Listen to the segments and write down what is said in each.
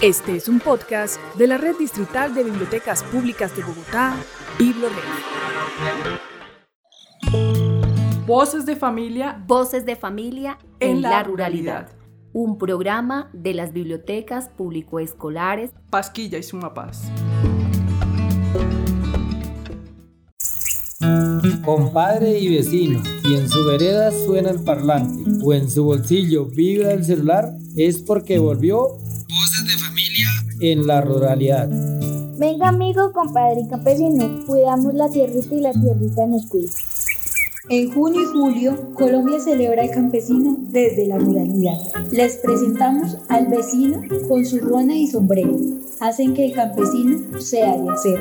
Este es un podcast de la Red Distrital de Bibliotecas Públicas de Bogotá, BibloRed. Voces de familia. Voces de familia en, la, ruralidad. Un programa de las bibliotecas público-escolares Pasquilla y Sumapaz. Compadre y vecino, y en su vereda suena el parlante, o en su bolsillo vibra el celular, es porque volvió Voces de Familia en la ruralidad. Venga amigo, compadre y campesino, cuidamos la tierrita y la tierrita nos cuida. En junio y julio, Colombia celebra el campesino desde la ruralidad. Les presentamos al vecino con su ruana y sombrero. Hacen que el campesino sea de hacer.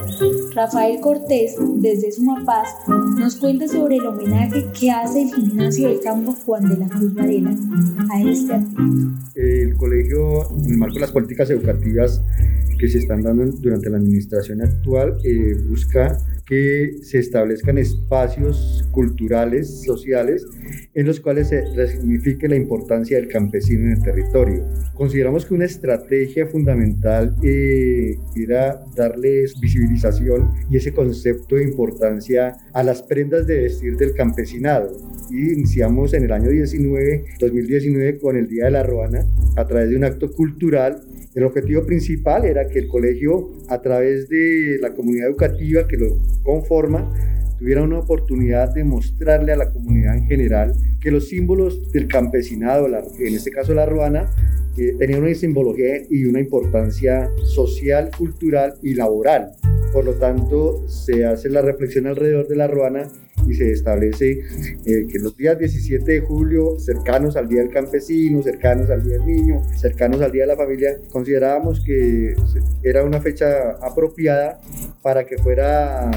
Rafael Cortés, desde Sumapaz, nos cuenta sobre el homenaje que hace el gimnasio del campo Juan de la Cruz Varela a este artista. El colegio, en el marco de las políticas educativas que se están dando durante la administración actual, eh, busca que se establezcan espacios culturales, sociales, en los cuales se resignifique la importancia del campesino en el territorio. Consideramos que una estrategia fundamental eh, era darles visibilización y ese concepto de importancia a las prendas de vestir del campesinado. Y iniciamos en el año 19, 2019 con el Día de la Ruana a través de un acto cultural el objetivo principal era que el colegio, a través de la comunidad educativa que lo conforma, tuviera una oportunidad de mostrarle a la comunidad en general que los símbolos del campesinado, en este caso la ruana, tenían una simbología y una importancia social, cultural y laboral. Por lo tanto, se hace la reflexión alrededor de la ruana y se establece eh, que los días 17 de julio, cercanos al Día del Campesino, cercanos al Día del Niño, cercanos al Día de la Familia, considerábamos que era una fecha apropiada para que fuera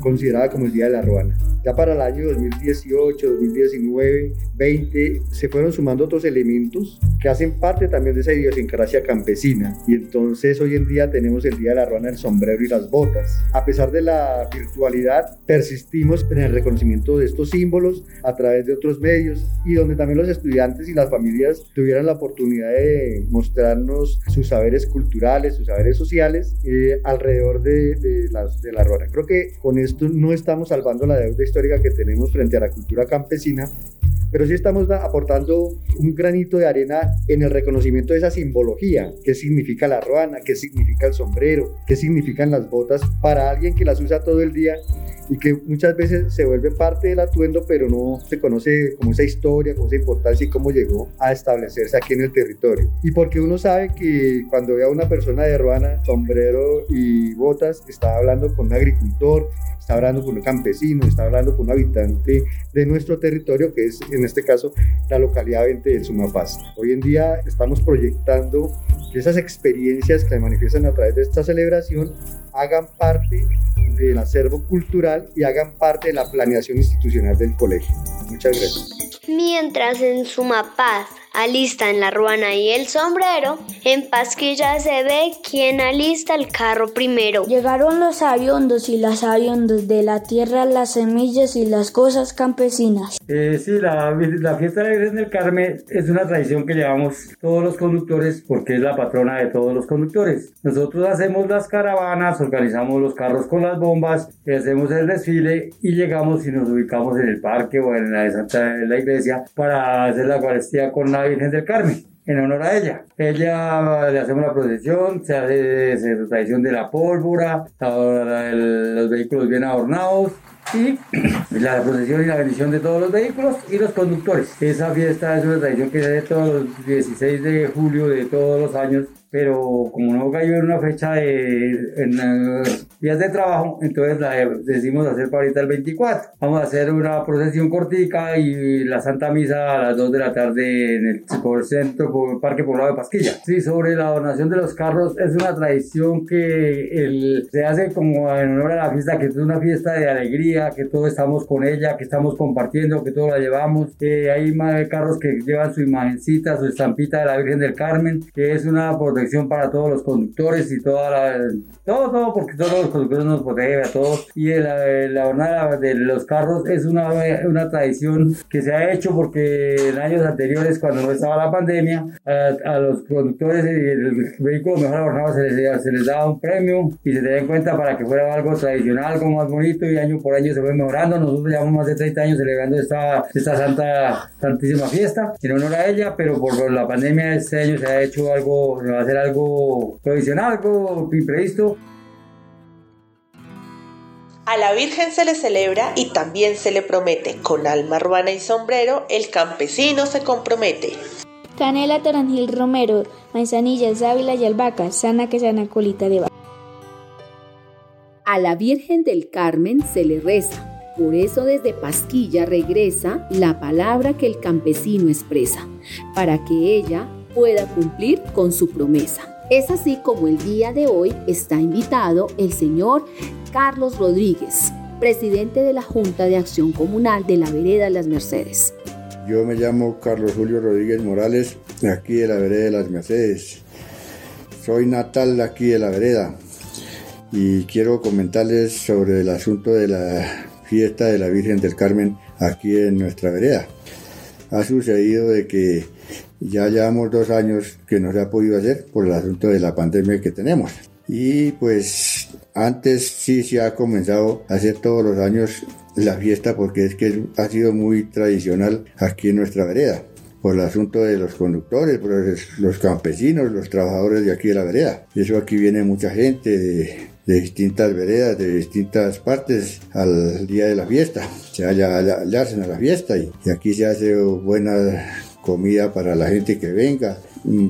considerada como el Día de la Ruana. Ya para el año 2018, 2019, 20, se fueron sumando otros elementos que hacen parte también de esa idiosincrasia campesina. Y entonces hoy en día tenemos el Día de la Ruana, el sombrero y las botas. A pesar de la virtualidad, persistimos en el reconocimiento de estos símbolos a través de otros medios y donde también los estudiantes y las familias tuvieran la oportunidad de mostrarnos sus saberes culturales, sus saberes sociales eh, alrededor de, de, las, de la ruana. Creo que con esto no estamos salvando la deuda histórica que tenemos frente a la cultura campesina, pero sí estamos aportando un granito de arena en el reconocimiento de esa simbología, qué significa la ruana, qué significa el sombrero, qué significan las botas para alguien que las usa todo el día y que muchas veces se vuelve parte del atuendo, pero no se conoce como esa historia, como esa importancia y cómo llegó a establecerse aquí en el territorio. Y porque uno sabe que cuando ve a una persona de ruana, sombrero y botas, está hablando con un agricultor, está hablando con un campesino, está hablando con un habitante de nuestro territorio, que es en este caso la localidad 20 del Sumapaz. Hoy en día estamos proyectando que esas experiencias que se manifiestan a través de esta celebración hagan parte del acervo cultural y hagan parte de la planeación institucional del colegio. Muchas gracias. Mientras en Sumapaz alista en la ruana y el sombrero, en Pasquilla se ve quién alista el carro primero. Llegaron los aviondos y las aviondos de la tierra, las semillas y las cosas campesinas. Eh, sí, la, la fiesta de la Virgen del Carmen es una tradición que llevamos todos los conductores porque es la patrona de todos los conductores. Nosotros hacemos las caravanas, organizamos los carros con las bombas, hacemos el desfile y llegamos y nos ubicamos en el parque o en la, en la iglesia para hacer la Eucaristía con la Virgen del Carmen en honor a ella. Ella le hacemos la procesión, se hace, la tradición de la pólvora, los vehículos bien adornados y la procesión y la bendición de todos los vehículos y los conductores. Esa fiesta es una tradición que se hace todos los 16 de julio de todos los años pero como no cayó en una fecha de en, días de trabajo, entonces la decidimos hacer para ahorita el 24. Vamos a hacer una procesión cortica y la Santa Misa a las 2 de la tarde en el, por centro, por Parque Poblado de Pasquilla. Sí, sobre la donación de los carros, es una tradición que el, se hace como en honor a la fiesta, que es una fiesta de alegría, familia, que todos estamos con ella, que estamos compartiendo, que todos la llevamos. Eh, hay carros que llevan su imagencita, su estampita de la Virgen del Carmen, que es una protección para todos los conductores y toda la, todo, todo, porque todos los conductores nos protegen a todos. Y la, jornada de los carros es una, una tradición que se ha hecho porque en años anteriores, cuando no estaba la pandemia, a, los conductores y el vehículo mejor adornado se les, se les daba un premio y se tenía en cuenta para que fuera algo tradicional, algo más bonito y año por año se fue mejorando. Nosotros llevamos más de 30 años celebrando esta, esta santa, santísima fiesta en honor a ella, pero por la pandemia este año se ha hecho algo, se va a hacer algo provisional, algo imprevisto. A la Virgen se le celebra y también se le promete. Con alma ruana y sombrero, el campesino se compromete. Canela, toranjil, romero, manzanilla, sábila y albahaca, sana que sana colita de vaca. A la Virgen del Carmen se le reza. Por eso desde Pasquilla regresa la palabra que el campesino expresa, para que ella pueda cumplir con su promesa. Es así como el día de hoy está invitado el señor Carlos Rodríguez, presidente de la Junta de Acción Comunal de la Vereda Las Mercedes. Yo me llamo Carlos Julio Rodríguez Morales, de aquí de la vereda de las Mercedes. Soy natal de aquí de la vereda y quiero comentarles sobre el asunto de la fiesta de la Virgen del Carmen aquí en nuestra vereda. Ha sucedido de que ya llevamos dos años que no se ha podido hacer por el asunto de la pandemia que tenemos. Y pues antes sí se ha comenzado a hacer todos los años la fiesta porque es que ha sido muy tradicional aquí en nuestra vereda por el asunto de los conductores, por los campesinos, los trabajadores de aquí de la vereda. Eso aquí viene mucha gente de, distintas veredas, de distintas partes al día de la fiesta. Se hallarse a la fiesta y, y aquí se hace buena comida para la gente que venga,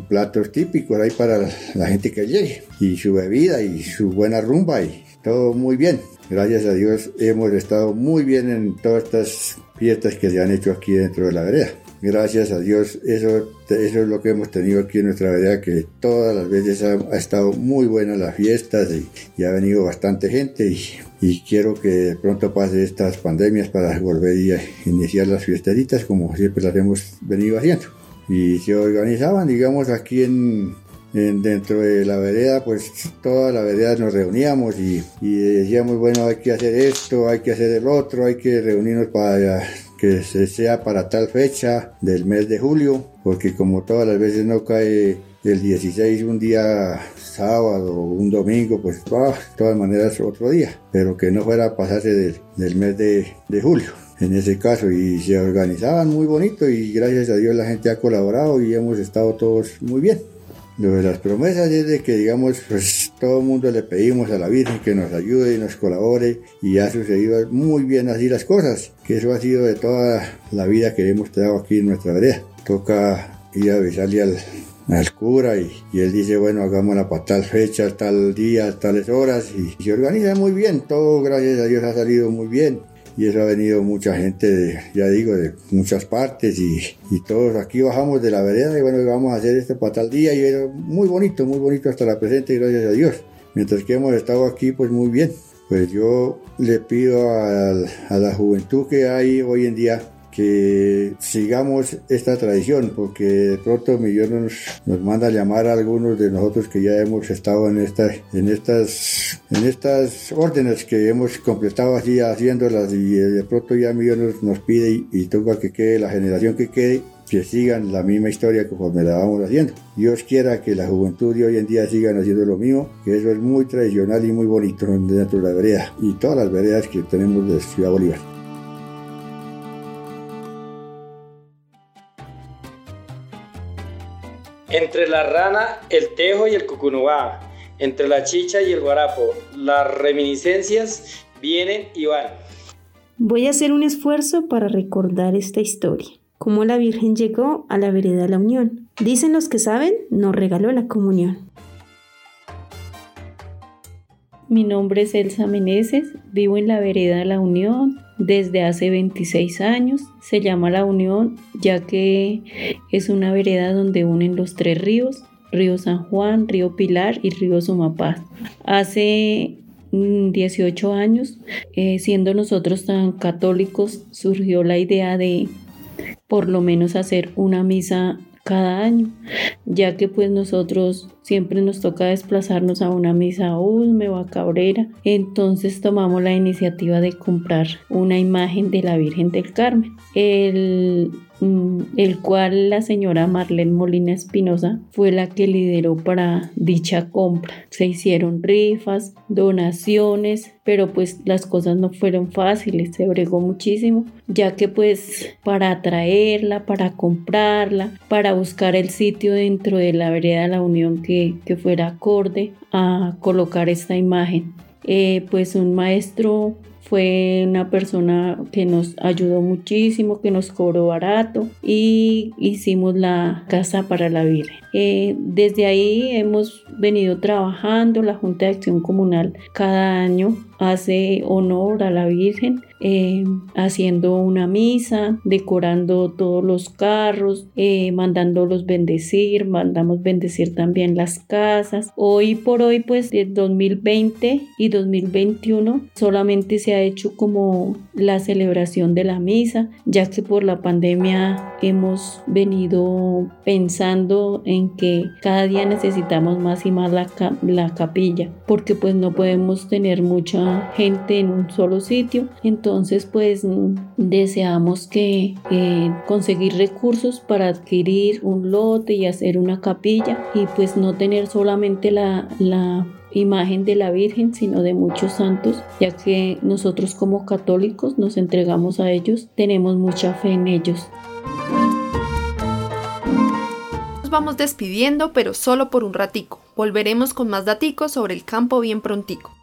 platos típicos ahí para la gente que llegue y su bebida y su buena rumba y todo muy bien. Gracias a Dios hemos estado muy bien en todas estas fiestas que se han hecho aquí dentro de la vereda. Gracias a Dios, eso, es lo que hemos tenido aquí en nuestra vereda, que todas las veces ha, estado muy buena las fiestas y, ha venido bastante gente y, y, quiero que pronto pase estas pandemias para volver a iniciar las fiestecitas como siempre las hemos venido haciendo. Y se organizaban, digamos, aquí en, dentro de la vereda, pues toda la vereda nos reuníamos y, y, decíamos, bueno, hay que hacer esto, hay que hacer el otro, hay que reunirnos para que se sea para tal fecha del mes de julio, porque como todas las veces no cae el 16 un día sábado un domingo, pues de todas maneras otro día, pero que no fuera a pasarse del, del mes de, de julio en ese caso y se organizaban muy bonito y gracias a Dios la gente ha colaborado y hemos estado todos muy bien. Lo de las promesas es de que, digamos, pues todo el mundo le pedimos a la Virgen que nos ayude y nos colabore y ha sucedido muy bien así las cosas, que eso ha sido de toda la vida que hemos tenido aquí en nuestra vereda. Toca ir a avisarle al, al cura y, y, él dice, bueno, hagámosla para tal fecha, tal día, tales horas y se organiza muy bien, todo gracias a Dios ha salido muy bien y eso ha venido mucha gente, de, ya digo, de muchas partes y, y, todos aquí bajamos de la vereda y bueno, vamos a hacer esto para tal día y era muy bonito, muy bonito hasta la presente, gracias a Dios. Mientras que hemos estado aquí, pues muy bien. Pues yo le pido a, a la juventud que hay hoy en día que sigamos esta tradición, porque de pronto Millón nos, manda a llamar a algunos de nosotros que ya hemos estado en, esta, en, estas, en estas órdenes que hemos completado así haciéndolas y de pronto ya Millón nos, pide y, toca que quede la generación que quede que sigan la misma historia conforme la vamos haciendo. Dios quiera que la juventud de hoy en día sigan haciendo lo mismo, que eso es muy tradicional y muy bonito dentro de vereda y todas las veredas que tenemos de Ciudad Bolívar. Entre la rana, el tejo y el cucunubá, entre la chicha y el guarapo, las reminiscencias vienen y van. Voy a hacer un esfuerzo para recordar esta historia. Cómo la Virgen llegó a la vereda de la Unión. Dicen los que saben, nos regaló la comunión. Mi nombre es Elsa Meneses, vivo en la vereda La Unión desde hace 26 años. Se llama La Unión ya que es una vereda donde unen los tres ríos, Río San Juan, Río Pilar y Río Sumapaz. Hace 18 años, eh, siendo nosotros tan católicos, surgió la idea de por lo menos hacer una misa cada año, ya que pues nosotros siempre nos toca desplazarnos a una misa a Usme o a Cabrera, entonces tomamos la iniciativa de comprar una imagen de la Virgen del Carmen. El el cual la señora Marlene Molina Espinosa fue la que lideró para dicha compra. Se hicieron rifas, donaciones, pero pues las cosas no fueron fáciles, se bregó muchísimo, ya que pues para traerla, para comprarla, para buscar el sitio dentro de la vereda de la Unión que, que fuera acorde a colocar esta imagen. Eh, pues un maestro fue una persona que nos ayudó muchísimo, que nos cobró barato y hicimos la casa para la Virgen. Eh, desde ahí hemos venido trabajando, la Junta de Acción Comunal cada año hace honor a la Virgen, eh, haciendo una misa, decorando todos los carros, eh, mandándolos bendecir, mandamos bendecir también las casas. Hoy por hoy, pues de 2020 y 2021 solamente se ha hecho como la celebración de la misa, ya que por la pandemia hemos venido pensando en que cada día necesitamos más y más la, la capilla, porque pues no podemos tener mucha gente en un solo sitio. Entonces, pues deseamos que conseguir recursos para adquirir un lote y hacer una capilla y pues no tener solamente la, la imagen de la Virgen, sino de muchos santos, ya que nosotros como católicos nos entregamos a ellos, tenemos mucha fe en ellos. Nos vamos despidiendo, pero solo por un ratico. Volveremos con más daticos sobre el campo bien prontico.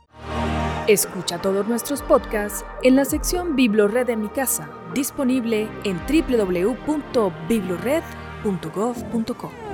Escucha todos nuestros podcasts en la sección Biblored de mi casa, disponible en www.biblored.gov.co.